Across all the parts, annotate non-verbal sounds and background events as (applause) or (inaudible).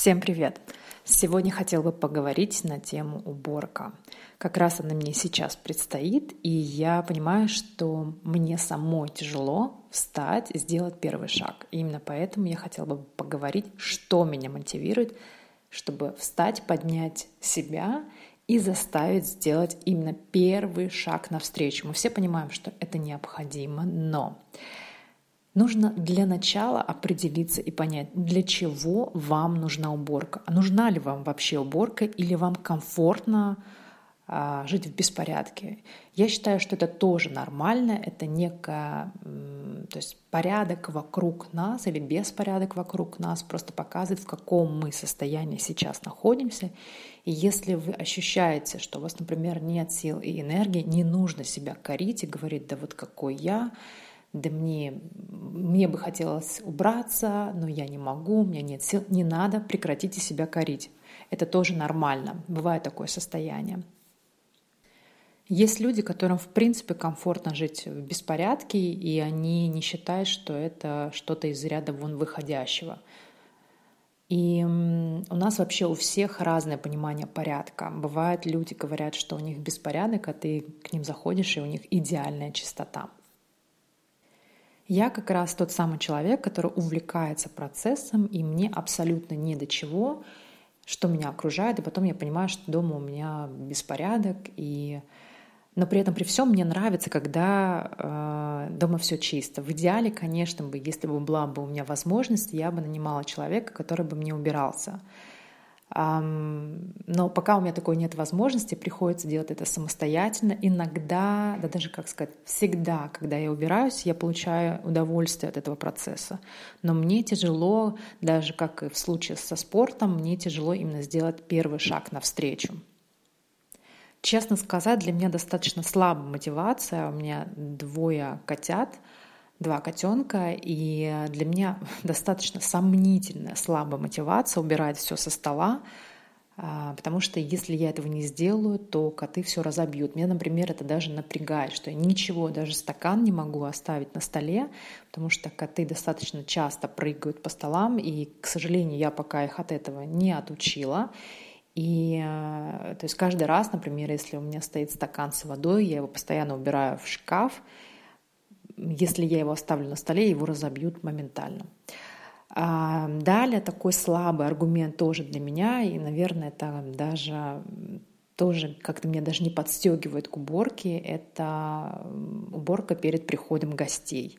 Всем привет! Сегодня хотел бы поговорить на тему уборка. Как раз она мне сейчас предстоит, и я понимаю, что мне самой тяжело встать сделать первый шаг. И именно поэтому я хотела бы поговорить, что меня мотивирует, чтобы встать, поднять себя и заставить сделать именно первый шаг навстречу. Мы все понимаем, что это необходимо, но Нужно для начала определиться и понять, для чего вам нужна уборка. А нужна ли вам вообще уборка или вам комфортно а, жить в беспорядке. Я считаю, что это тоже нормально, это некая, то есть порядок вокруг нас или беспорядок вокруг нас просто показывает, в каком мы состоянии сейчас находимся. И если вы ощущаете, что у вас, например, нет сил и энергии, не нужно себя корить и говорить, да вот какой я, да мне, мне бы хотелось убраться, но я не могу, у меня нет сил. Не надо, прекратите себя корить. Это тоже нормально. Бывает такое состояние. Есть люди, которым в принципе комфортно жить в беспорядке, и они не считают, что это что-то из ряда вон выходящего. И у нас вообще у всех разное понимание порядка. Бывают люди говорят, что у них беспорядок, а ты к ним заходишь, и у них идеальная чистота. Я как раз тот самый человек, который увлекается процессом, и мне абсолютно не до чего, что меня окружает, и потом я понимаю, что дома у меня беспорядок, и но при этом при всем мне нравится, когда э, дома все чисто. В идеале, конечно бы, если бы была бы у меня возможность, я бы нанимала человека, который бы мне убирался. Но пока у меня такой нет возможности, приходится делать это самостоятельно. Иногда, да даже, как сказать, всегда, когда я убираюсь, я получаю удовольствие от этого процесса. Но мне тяжело, даже как и в случае со спортом, мне тяжело именно сделать первый шаг навстречу. Честно сказать, для меня достаточно слабая мотивация. У меня двое котят — два котенка, и для меня (laughs) достаточно сомнительная, слабая мотивация убирать все со стола, а, потому что если я этого не сделаю, то коты все разобьют. Меня, например, это даже напрягает, что я ничего, даже стакан не могу оставить на столе, потому что коты достаточно часто прыгают по столам, и, к сожалению, я пока их от этого не отучила. И а, то есть каждый раз, например, если у меня стоит стакан с водой, я его постоянно убираю в шкаф, если я его оставлю на столе, его разобьют моментально. А далее такой слабый аргумент тоже для меня, и, наверное, это даже тоже как-то меня даже не подстегивает к уборке, это уборка перед приходом гостей.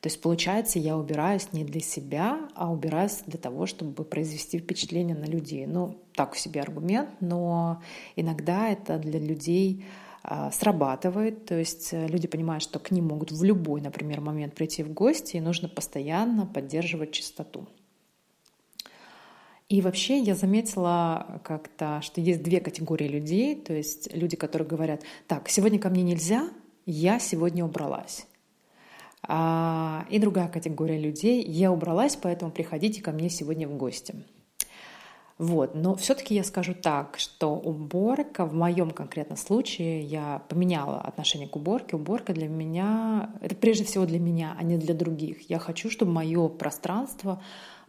То есть, получается, я убираюсь не для себя, а убираюсь для того, чтобы произвести впечатление на людей. Ну, так у себя аргумент, но иногда это для людей срабатывает, то есть э, люди понимают, что к ним могут в любой, например, момент прийти в гости, и нужно постоянно поддерживать чистоту. И вообще я заметила как-то, что есть две категории людей, то есть люди, которые говорят, так, сегодня ко мне нельзя, я сегодня убралась. А, и другая категория людей, я убралась, поэтому приходите ко мне сегодня в гости. Вот. Но все-таки я скажу так, что уборка в моем конкретном случае, я поменяла отношение к уборке. Уборка для меня, это прежде всего для меня, а не для других. Я хочу, чтобы мое пространство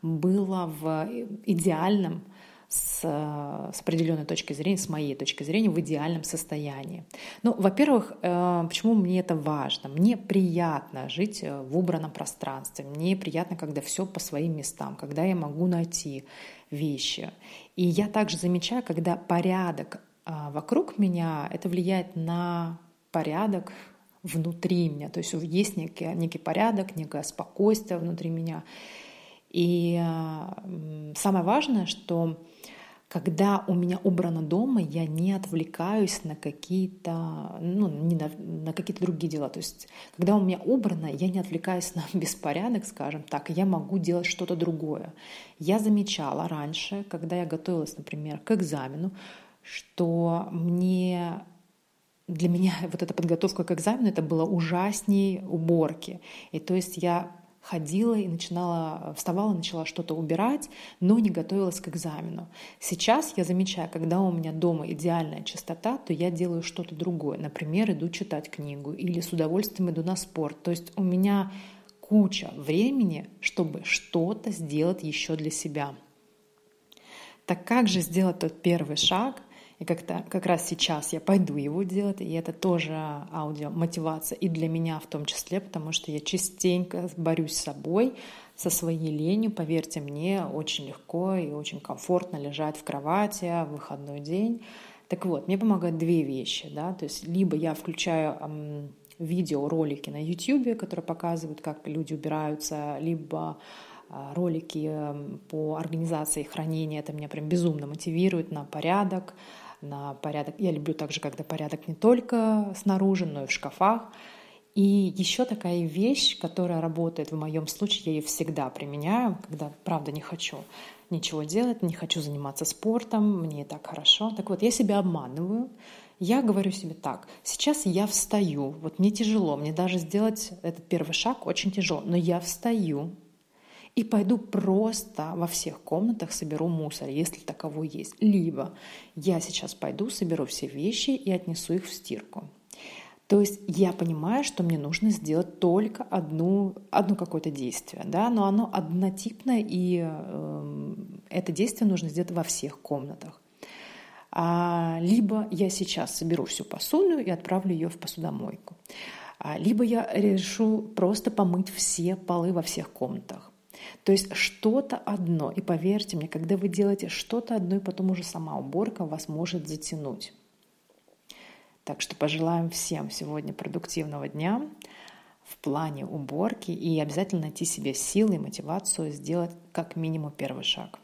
было в идеальном с, с определенной точки зрения, с моей точки зрения, в идеальном состоянии. Ну, во-первых, э, почему мне это важно? Мне приятно жить э, в убранном пространстве. Мне приятно, когда все по своим местам, когда я могу найти вещи. И я также замечаю, когда порядок а, вокруг меня, это влияет на порядок внутри меня. То есть есть некий, некий порядок, некое спокойствие внутри меня. И а, самое важное, что когда у меня убрано дома, я не отвлекаюсь на какие-то, ну, не на, на какие-то другие дела. То есть, когда у меня убрано, я не отвлекаюсь (laughs) на беспорядок, скажем так, я могу делать что-то другое. Я замечала раньше, когда я готовилась, например, к экзамену, что мне для меня (laughs) вот эта подготовка к экзамену это было ужаснее уборки. И то есть я ходила и начинала, вставала, начала что-то убирать, но не готовилась к экзамену. Сейчас я замечаю, когда у меня дома идеальная чистота, то я делаю что-то другое. Например, иду читать книгу или с удовольствием иду на спорт. То есть у меня куча времени, чтобы что-то сделать еще для себя. Так как же сделать тот первый шаг? И как-то как раз сейчас я пойду его делать, и это тоже аудио мотивация и для меня в том числе, потому что я частенько борюсь с собой, со своей ленью. Поверьте мне, очень легко и очень комфортно лежать в кровати в выходной день. Так вот, мне помогают две вещи, да, то есть либо я включаю эм, видеоролики на YouTube, которые показывают, как люди убираются, либо а, ролики по организации хранения. Это меня прям безумно мотивирует на порядок, на порядок. Я люблю также, когда порядок не только снаружи, но и в шкафах. И еще такая вещь, которая работает в моем случае, я ее всегда применяю, когда правда не хочу ничего делать, не хочу заниматься спортом, мне и так хорошо. Так вот, я себя обманываю, я говорю себе так, сейчас я встаю, вот мне тяжело, мне даже сделать этот первый шаг очень тяжело, но я встаю, и пойду просто во всех комнатах соберу мусор, если таковой есть. Либо я сейчас пойду, соберу все вещи и отнесу их в стирку. То есть я понимаю, что мне нужно сделать только одну, одно какое-то действие, да, но оно однотипное, и э, это действие нужно сделать во всех комнатах. А, либо я сейчас соберу всю посуду и отправлю ее в посудомойку. А, либо я решу просто помыть все полы во всех комнатах. То есть что-то одно. И поверьте мне, когда вы делаете что-то одно, и потом уже сама уборка вас может затянуть. Так что пожелаем всем сегодня продуктивного дня в плане уборки и обязательно найти себе силы и мотивацию сделать как минимум первый шаг.